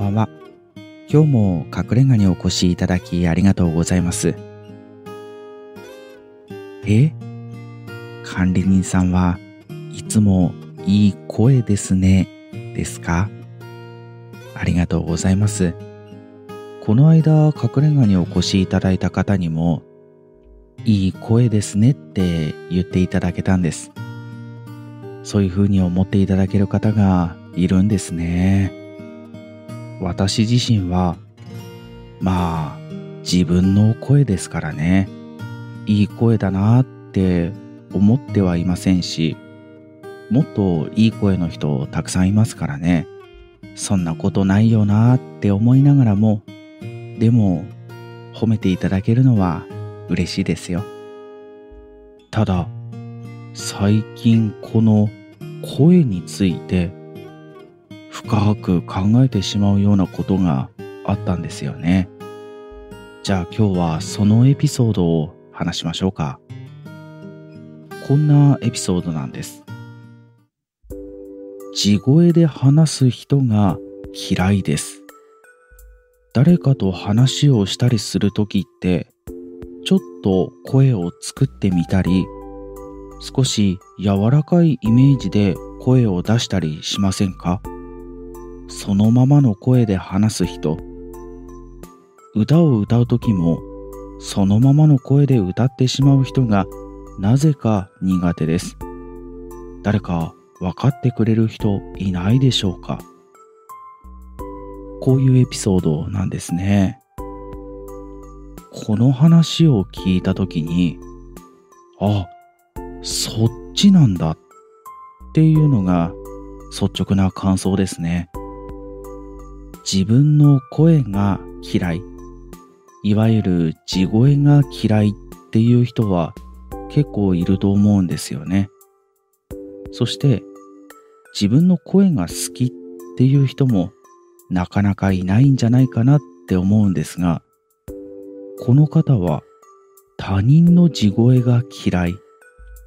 ばんは。今日も隠れ家にお越しいただきありがとうございます。え？管理人さんはいつもいい声ですね、ですか？ありがとうございます。この間隠れ家にお越しいただいた方にもいい声ですねって言っていただけたんです。そういう風に思っていただける方がいるんですね。私自身は、まあ、自分の声ですからね、いい声だなって思ってはいませんし、もっといい声の人たくさんいますからね、そんなことないよなって思いながらも、でも、褒めていただけるのは嬉しいですよ。ただ、最近この声について深く考えてしまうようなことがあったんですよね。じゃあ今日はそのエピソードを話しましょうか。こんなエピソードなんです。地声で話す人が嫌いです。誰かと話をしたりするときって、ちょっと声を作ってみたり、少し柔らかいイメージで声を出したりしませんか？そのままの声で話す人。歌を歌う時もそのままの声で歌ってしまう人がなぜか苦手です。誰か分かってくれる人いないでしょうか。こういうエピソードなんですね。この話を聞いた時にあそっちなんだっていうのが率直な感想ですね。自分の声が嫌い、いわゆる地声が嫌いっていう人は結構いると思うんですよね。そして自分の声が好きっていう人もなかなかいないんじゃないかなって思うんですが、この方は他人の地声が嫌い、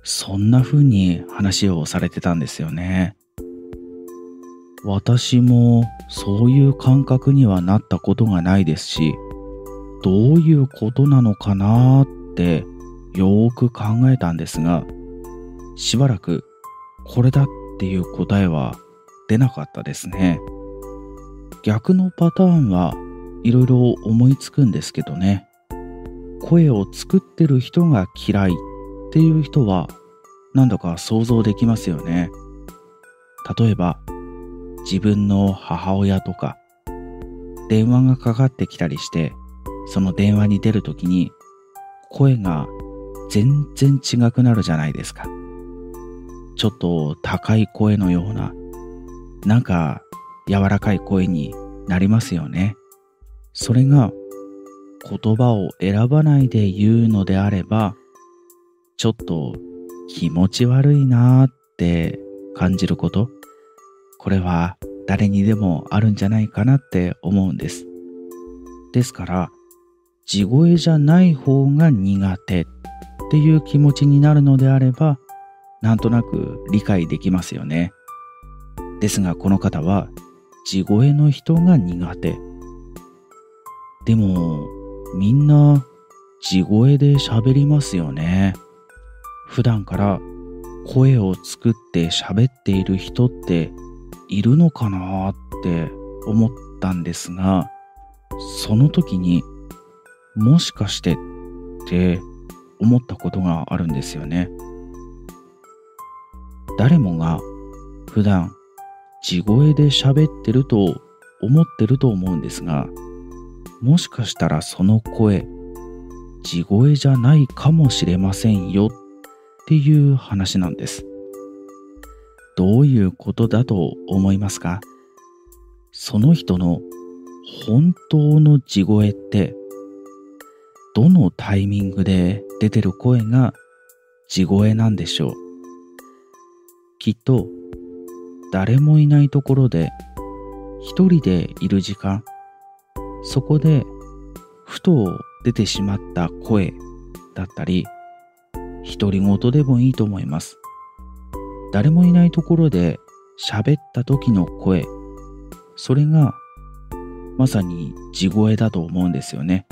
そんな風に話をされてたんですよね。私もそういう感覚にはなったことがないですし、どういうことなのかなってよーく考えたんですが、しばらくこれだっていう答えは出なかったですね。逆のパターンはいろいろ思いつくんですけどね。声を作ってる人が嫌いっていう人はなんだか想像できますよね。例えば、自分の母親とか、電話がかかってきたりして、その電話に出るときに、声が全然違くなるじゃないですか。ちょっと高い声のような、なんか柔らかい声になりますよね。それが言葉を選ばないで言うのであれば、ちょっと気持ち悪いなーって感じることこれは誰にでもあるんじゃないかなって思うんです。ですから、地声じゃない方が苦手っていう気持ちになるのであれば、なんとなく理解できますよね。ですがこの方は、地声の人が苦手。でも、みんな地声で喋りますよね。普段から声を作って喋っている人っているのかなって思ったんですが、その時にもしかしてって思ったことがあるんですよね。誰もが普段地声で喋ってると思ってると思うんですが、もしかしたらその声、地声じゃないかもしれませんよっていう話なんです。どういうことだと思いますか？その人の本当の地声ってどのタイミングで出てる声が地声なんでしょう？きっと誰もいないところで一人でいる時間そこでふと出てしまった声だったり独り言でもいいと思います。誰もいないところで喋った時の声、それがまさに地声だと思うんですよね。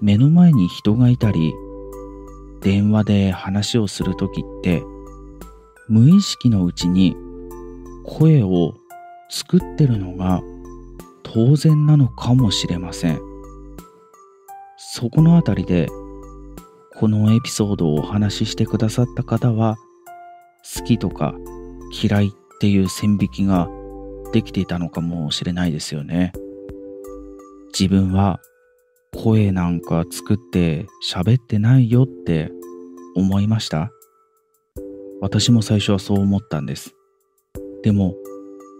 目の前に人がいたり、電話で話をするときって、無意識のうちに声を作ってるのが当然なのかもしれません。そこのあたりで、このエピソードをお話ししてくださった方は、好きとか嫌いっていう線引きができていたのかもしれないですよね。自分は声なんか作って喋ってないよって思いました？私も最初はそう思ったんです。でも、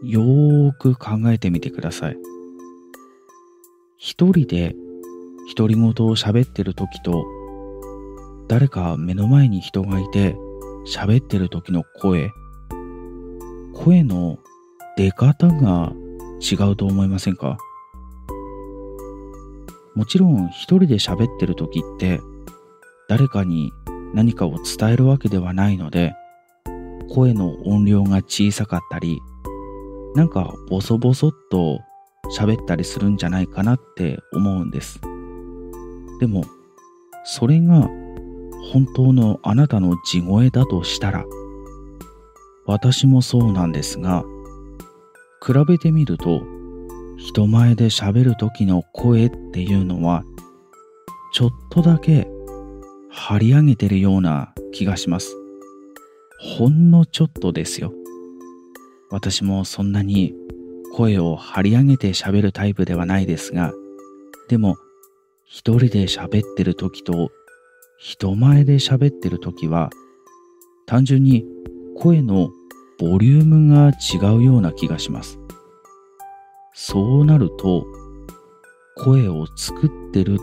よーく考えてみてください。一人で独り言を喋ってる時と、誰か目の前に人がいて喋ってる時の声、声の出方が違うと思いませんか？もちろん一人で喋ってる時って誰かに何かを伝えるわけではないので声の音量が小さかったりなんかボソボソっと喋ったりするんじゃないかなって思うんです。でもそれが本当のあなたの地声だとしたら私もそうなんですが比べてみると人前で喋る時の声っていうのはちょっとだけ張り上げてるような気がします。ほんのちょっとですよ。私もそんなに声を張り上げて喋るタイプではないですがでも一人で喋ってる時と人前で喋ってる時は単純に声のボリュームが違うような気がします。そうなると、声を作ってる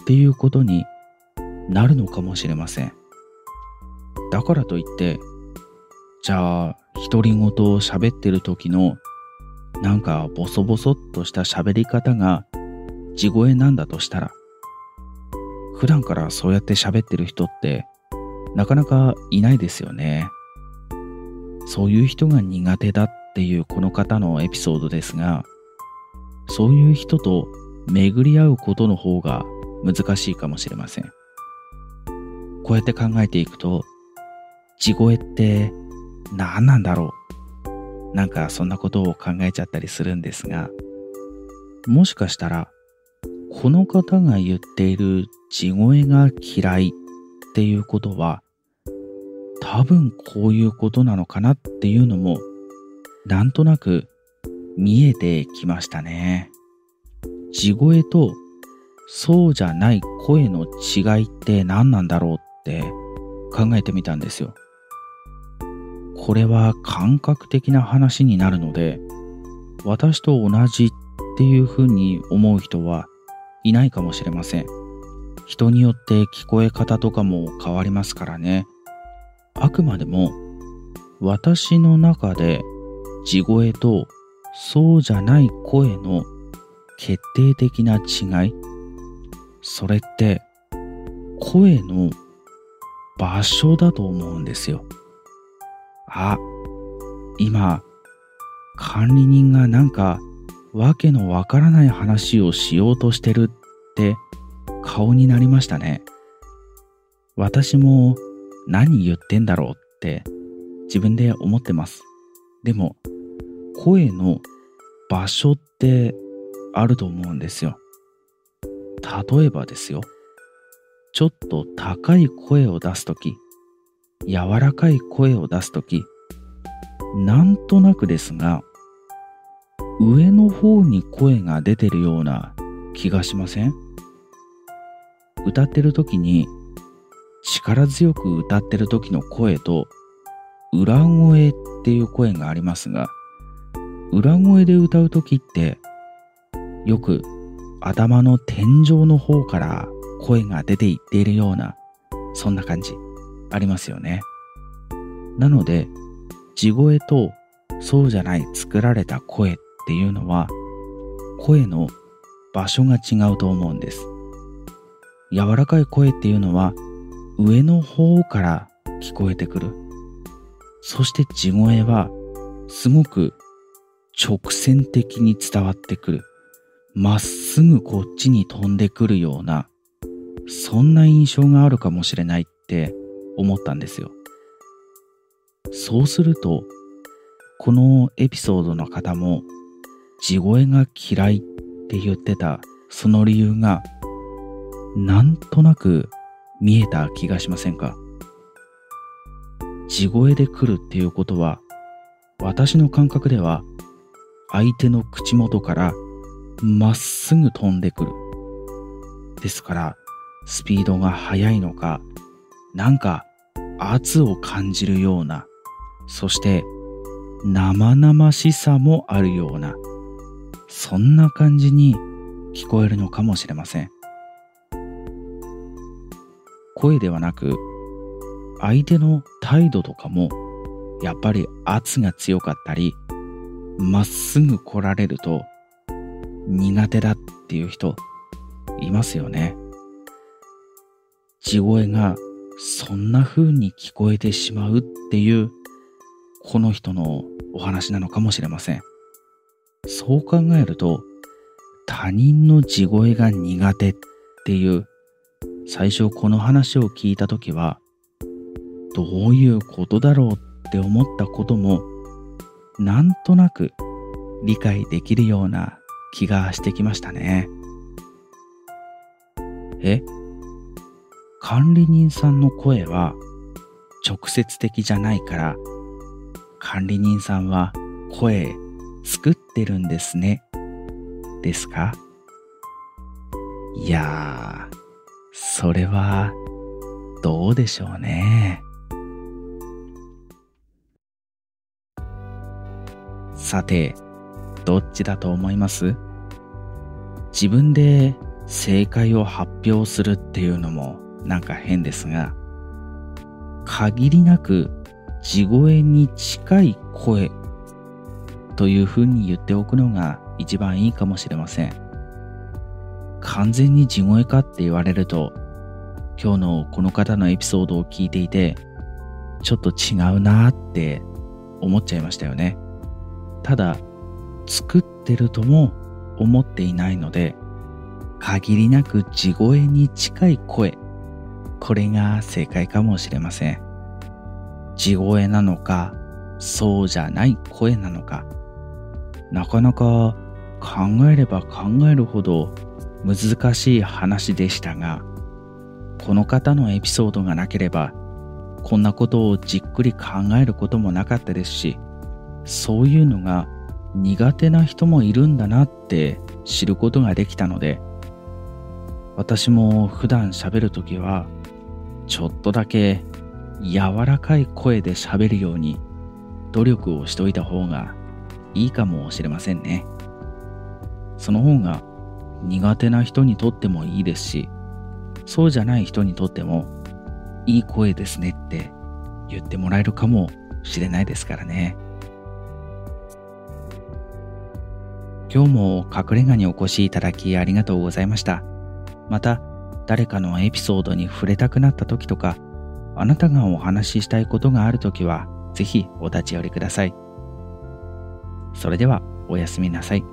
っていうことになるのかもしれません。だからといって、じゃあ、独り言を喋ってる時のなんかボソボソっとした喋り方が地声なんだとしたら、普段からそうやって喋ってる人ってなかなかいないですよね。そういう人が苦手だっていうこの方のエピソードですが、そういう人と巡り合うことの方が難しいかもしれません。こうやって考えていくと、地声って何なんだろう？なんかそんなことを考えちゃったりするんですが、もしかしたら、この方が言っている地声が嫌いっていうことは、多分こういうことなのかなっていうのもなんとなく見えてきましたね。地声とそうじゃない声の違いって何なんだろうって考えてみたんですよ。これは感覚的な話になるので私と同じっていうふうに思う人はいないかもしれません。人によって聞こえ方とかも変わりますからね。あくまでも私の中で地声とそうじゃない声の決定的な違いそれって声の場所だと思うんですよ。あ、今管理人がなんかわけのわからない話をしようとしてるって顔になりましたね。私も何言ってんだろうって自分で思ってます。でも、声の場所ってあると思うんですよ。例えばですよ。ちょっと高い声を出すとき、柔らかい声を出すとき、なんとなくですが、上の方に声が出てるような気がしません？歌ってる時に力強く歌ってる時の声と裏声っていう声がありますが裏声で歌う時ってよく頭の天井の方から声が出ていっているようなそんな感じありますよね。なので地声とそうじゃない作られた声ていうのは声の場所が違うと思うんです柔らかい声っていうのは上の方から聞こえてくる。そして地声はすごく直線的に伝わってくる。まっすぐこっちに飛んでくるような、そんな印象があるかもしれないって思ったんですよ。そうすると、このエピソードの方も、地声が嫌いって言ってたその理由が、なんとなく見えた気がしませんか？地声で来るっていうことは、私の感覚では、相手の口元からまっすぐ飛んでくる。ですから、スピードが速いのか、なんか圧を感じるような、そして生々しさもあるような、そんな感じに聞こえるのかもしれません。声ではなく、相手の態度とかも、やっぱり圧が強かったり、まっすぐ来られると、苦手だっていう人、いますよね。地声がそんな風に聞こえてしまうっていう、この人のお話なのかもしれません。そう考えると、他人の地声が苦手っていう、最初この話を聞いた時は、どういうことだろうって思ったことも、なんとなく理解できるような気がしてきましたね。え？管理人さんの声は直接的じゃないから管理人さんは声作ってるんですね。ですか？いやー、それはどうでしょうね。さて、どっちだと思います？自分で正解を発表するっていうのもなんか変ですが、限りなく地声に近い声というふうに言っておくのが一番いいかもしれません。完全に地声かって言われると、今日のこの方のエピソードを聞いていて、ちょっと違うなって思っちゃいましたよね。ただ、作ってるとも思っていないので、限りなく地声に近い声、これが正解かもしれません。地声なのか、そうじゃない声なのか、なかなか考えれば考えるほど難しい話でしたが、この方のエピソードがなければ、こんなことをじっくり考えることもなかったですし、そういうのが苦手な人もいるんだなって知ることができたので、私も普段喋るときは、ちょっとだけ柔らかい声で喋るように努力をしといた方がいいかもしれませんね。その方が苦手な人にとってもいいですし、そうじゃない人にとってもいい声ですねって言ってもらえるかもしれないですからね。今日も隠れ家にお越しいただきありがとうございました。また、誰かのエピソードに触れたくなった時とか、あなたがお話ししたいことがある時は、ぜひお立ち寄りください。それでは、おやすみなさい。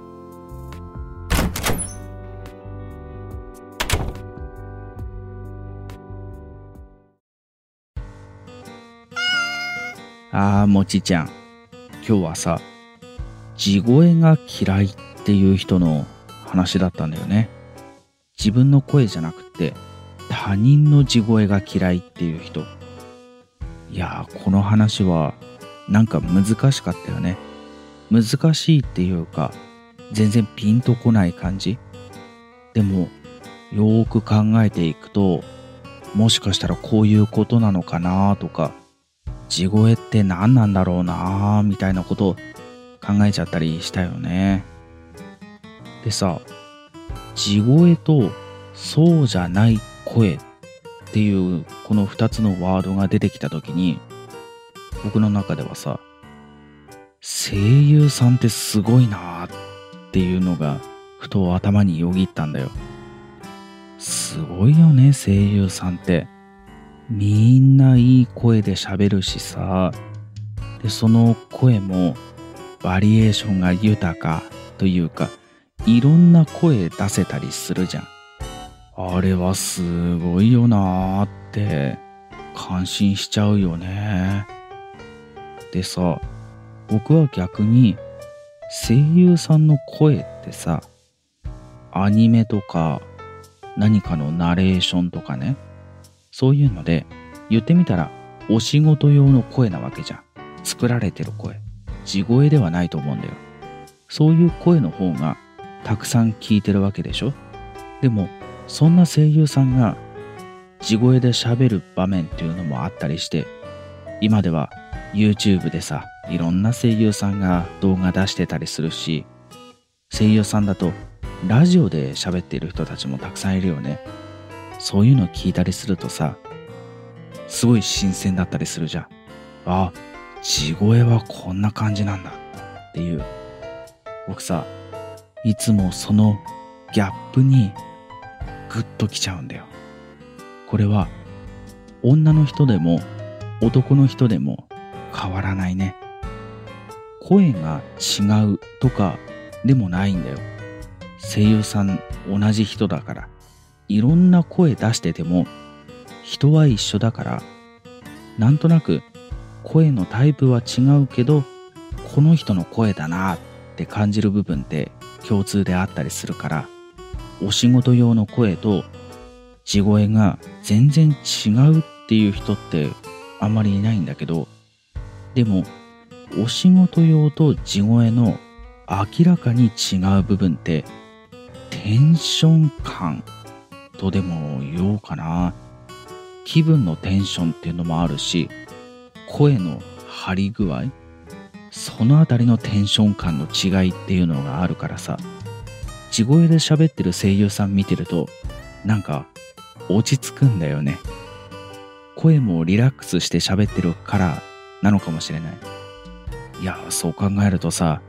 あー、もちちゃん。今日はさ、地声が嫌いっていう人の話だったんだよね。自分の声じゃなくて他人の地声が嫌いっていう人。いやー、この話はなんか難しかったよね。難しいっていうか、全然ピンとこない感じ。でも、よーく考えていくと、もしかしたらこういうことなのかなとか、地声って何なんだろうなみたいなことを考えちゃったりしたよね。でさ、地声とそうじゃない声っていうこの2つのワードが出てきた時に僕の中ではさ声優さんってすごいなっていうのがふと頭によぎったんだよ。すごいよね声優さんって。みんないい声で喋るしさ。でその声もバリエーションが豊かというかいろんな声出せたりするじゃん。あれはすごいよなーって感心しちゃうよね。でさ僕は逆に声優さんの声ってさアニメとか何かのナレーションとかねそういうので言ってみたらお仕事用の声なわけじゃん。作られてる声。地声ではないと思うんだよ。そういう声の方がたくさん聞いてるわけでしょ。でもそんな声優さんが地声で喋る場面っていうのもあったりして今では YouTube でさいろんな声優さんが動画出してたりするし声優さんだとラジオで喋っている人たちもたくさんいるよね。そういうの聞いたりするとさすごい新鮮だったりするじゃん。あ地声はこんな感じなんだ。っていう。僕さいつもそのギャップにグッときちゃうんだよ。これは女の人でも男の人でも変わらないね。声が違うとかでもないんだよ。声優さん同じ人だから。いろんな声出してても人は一緒だから。なんとなく声のタイプは違うけどこの人の声だなって感じる部分って共通であったりするから。お仕事用の声と地声が全然違うっていう人ってあんまりいないんだけど。でもお仕事用と地声の明らかに違う部分ってテンション感とでも言おうかな。気分のテンションっていうのもあるし声の張り具合そのあたりのテンション感の違いっていうのがあるからさ。地声で喋ってる声優さん見てるとなんか落ち着くんだよね。声もリラックスして喋ってるからなのかもしれない。いやそう考えるとさ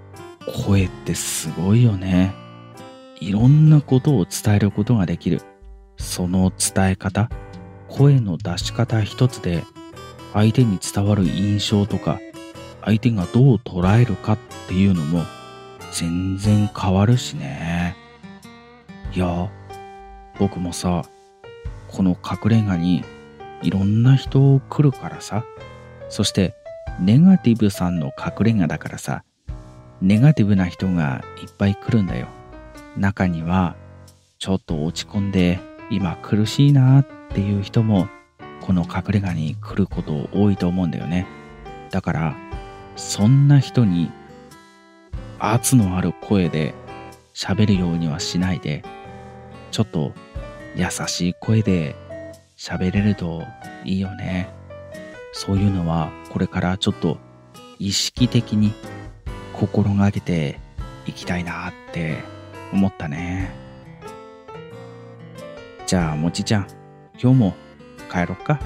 声ってすごいよね。いろんなことを伝えることができる。その伝え方声の出し方一つで相手に伝わる印象とか相手がどう捉えるかっていうのも全然変わるしね。いや僕もさこの隠れ家にいろんな人来るからさそしてネガティブさんの隠れ家だからさネガティブな人がいっぱい来るんだよ。中にはちょっと落ち込んで今苦しいなっていう人もこの隠れ家に来ること多いと思うんだよね。だからそんな人に圧のある声で喋るようにはしないでちょっと優しい声で喋れるといいよね。そういうのはこれからちょっと意識的に心がけていきたいなって思ったねじゃあもちちゃん今日も帰ろっか。